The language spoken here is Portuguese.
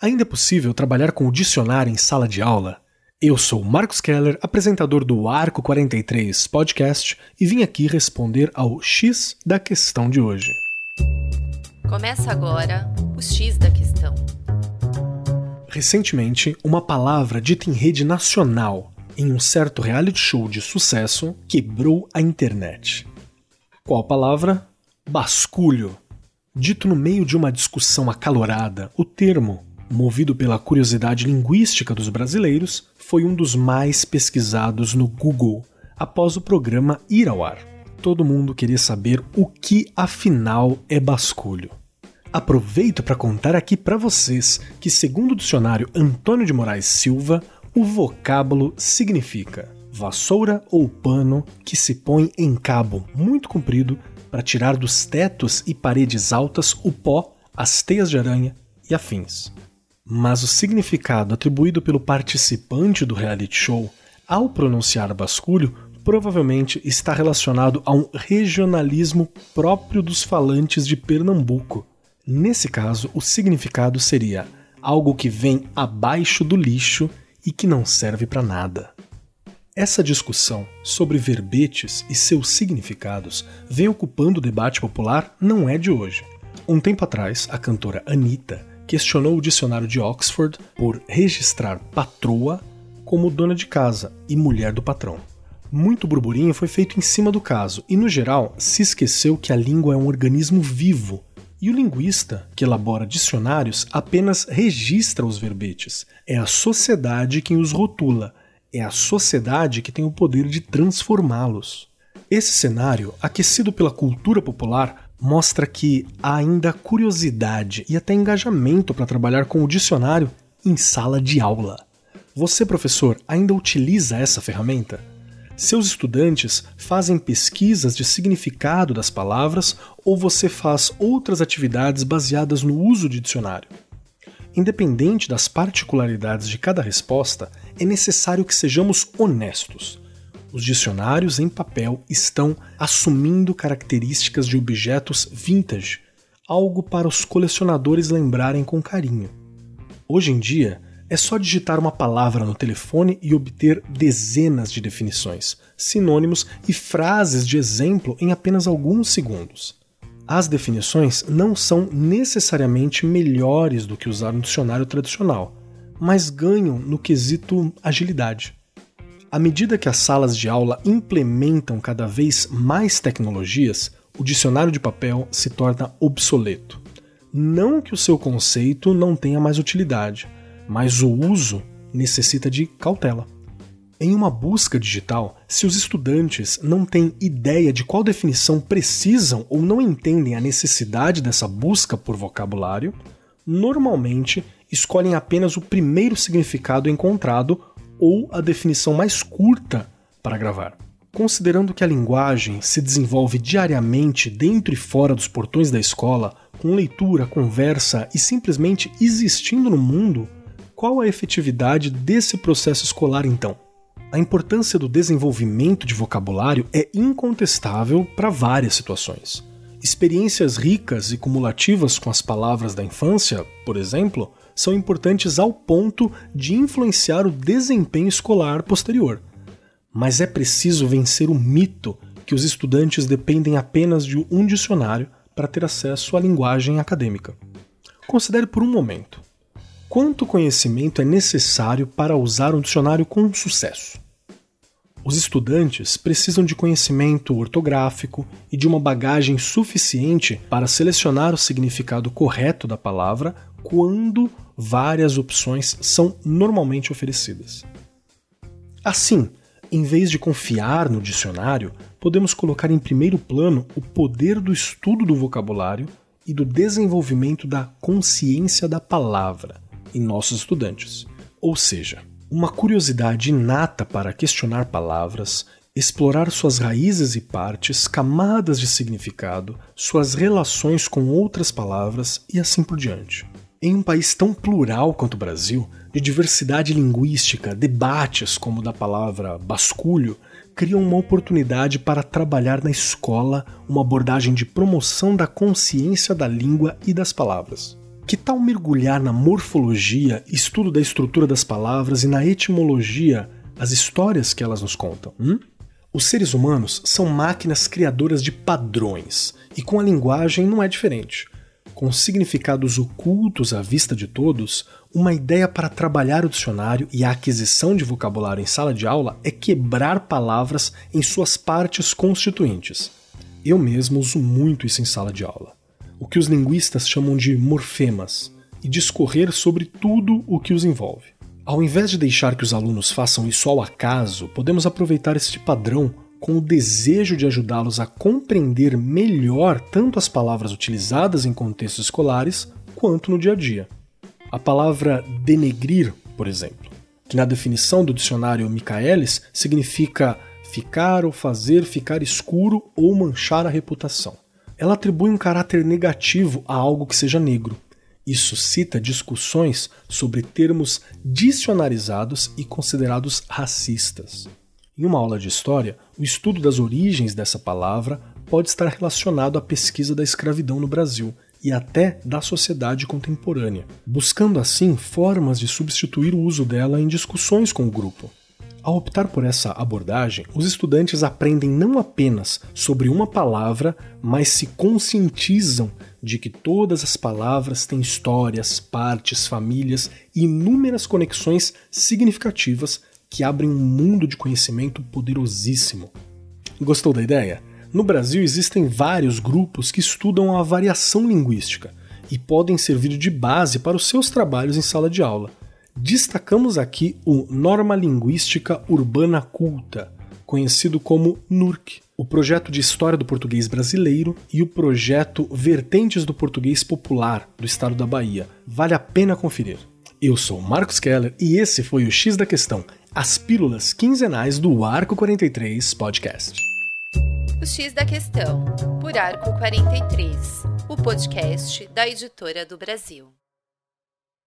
Ainda é possível trabalhar com o dicionário em sala de aula? Eu sou Marcos Keller, apresentador do Arco 43 Podcast, e vim aqui responder ao X da questão de hoje. Começa agora o X da questão. Recentemente, uma palavra dita em rede nacional em um certo reality show de sucesso quebrou a internet. Qual palavra? Basculho. Dito no meio de uma discussão acalorada, o termo movido pela curiosidade linguística dos brasileiros, foi um dos mais pesquisados no Google após o programa ir ao ar. Todo mundo queria saber o que afinal é basculho. Aproveito para contar aqui para vocês que, segundo o dicionário Antônio de Moraes Silva, o vocábulo significa vassoura ou pano que se põe em cabo muito comprido para tirar dos tetos e paredes altas o pó, as teias de aranha e afins mas o significado atribuído pelo participante do reality show ao pronunciar basculho provavelmente está relacionado a um regionalismo próprio dos falantes de Pernambuco. Nesse caso, o significado seria algo que vem abaixo do lixo e que não serve para nada. Essa discussão sobre verbetes e seus significados vem ocupando o debate popular não é de hoje. Um tempo atrás, a cantora Anitta questionou o dicionário de Oxford por registrar patroa como dona de casa e mulher do patrão. Muito burburinho foi feito em cima do caso, e no geral se esqueceu que a língua é um organismo vivo, e o linguista, que elabora dicionários, apenas registra os verbetes. É a sociedade quem os rotula, é a sociedade que tem o poder de transformá-los. Esse cenário, aquecido pela cultura popular, mostra que há ainda curiosidade e até engajamento para trabalhar com o dicionário em sala de aula. Você, professor, ainda utiliza essa ferramenta? Seus estudantes fazem pesquisas de significado das palavras ou você faz outras atividades baseadas no uso de dicionário? Independente das particularidades de cada resposta, é necessário que sejamos honestos os dicionários em papel estão assumindo características de objetos vintage, algo para os colecionadores lembrarem com carinho. Hoje em dia, é só digitar uma palavra no telefone e obter dezenas de definições, sinônimos e frases de exemplo em apenas alguns segundos. As definições não são necessariamente melhores do que usar um dicionário tradicional, mas ganham no quesito agilidade. À medida que as salas de aula implementam cada vez mais tecnologias, o dicionário de papel se torna obsoleto. Não que o seu conceito não tenha mais utilidade, mas o uso necessita de cautela. Em uma busca digital, se os estudantes não têm ideia de qual definição precisam ou não entendem a necessidade dessa busca por vocabulário, normalmente escolhem apenas o primeiro significado encontrado ou a definição mais curta para gravar. Considerando que a linguagem se desenvolve diariamente dentro e fora dos portões da escola, com leitura, conversa e simplesmente existindo no mundo, qual a efetividade desse processo escolar então? A importância do desenvolvimento de vocabulário é incontestável para várias situações. Experiências ricas e cumulativas com as palavras da infância, por exemplo, são importantes ao ponto de influenciar o desempenho escolar posterior. Mas é preciso vencer o mito que os estudantes dependem apenas de um dicionário para ter acesso à linguagem acadêmica. Considere por um momento: quanto conhecimento é necessário para usar um dicionário com sucesso? Os estudantes precisam de conhecimento ortográfico e de uma bagagem suficiente para selecionar o significado correto da palavra quando várias opções são normalmente oferecidas. Assim, em vez de confiar no dicionário, podemos colocar em primeiro plano o poder do estudo do vocabulário e do desenvolvimento da consciência da palavra em nossos estudantes. Ou seja, uma curiosidade inata para questionar palavras, explorar suas raízes e partes, camadas de significado, suas relações com outras palavras e assim por diante. Em um país tão plural quanto o Brasil, de diversidade linguística, debates como o da palavra basculho criam uma oportunidade para trabalhar na escola uma abordagem de promoção da consciência da língua e das palavras. Que tal mergulhar na morfologia, estudo da estrutura das palavras e na etimologia, as histórias que elas nos contam? Hum? Os seres humanos são máquinas criadoras de padrões, e com a linguagem não é diferente. Com significados ocultos à vista de todos, uma ideia para trabalhar o dicionário e a aquisição de vocabulário em sala de aula é quebrar palavras em suas partes constituintes. Eu mesmo uso muito isso em sala de aula o que os linguistas chamam de morfemas, e discorrer sobre tudo o que os envolve. Ao invés de deixar que os alunos façam isso ao acaso, podemos aproveitar este padrão com o desejo de ajudá-los a compreender melhor tanto as palavras utilizadas em contextos escolares quanto no dia a dia. A palavra denegrir, por exemplo, que na definição do dicionário Michaelis significa ficar ou fazer ficar escuro ou manchar a reputação ela atribui um caráter negativo a algo que seja negro. Isso cita discussões sobre termos dicionarizados e considerados racistas. Em uma aula de história, o estudo das origens dessa palavra pode estar relacionado à pesquisa da escravidão no Brasil e até da sociedade contemporânea, buscando assim formas de substituir o uso dela em discussões com o grupo. Ao optar por essa abordagem, os estudantes aprendem não apenas sobre uma palavra, mas se conscientizam de que todas as palavras têm histórias, partes, famílias e inúmeras conexões significativas que abrem um mundo de conhecimento poderosíssimo. Gostou da ideia? No Brasil existem vários grupos que estudam a variação linguística e podem servir de base para os seus trabalhos em sala de aula. Destacamos aqui o Norma Linguística Urbana Culta, conhecido como NURC, o projeto de História do Português Brasileiro e o projeto Vertentes do Português Popular do Estado da Bahia. Vale a pena conferir. Eu sou Marcos Keller e esse foi o X da Questão, as pílulas quinzenais do Arco 43 Podcast. O X da Questão, por Arco 43, o podcast da Editora do Brasil.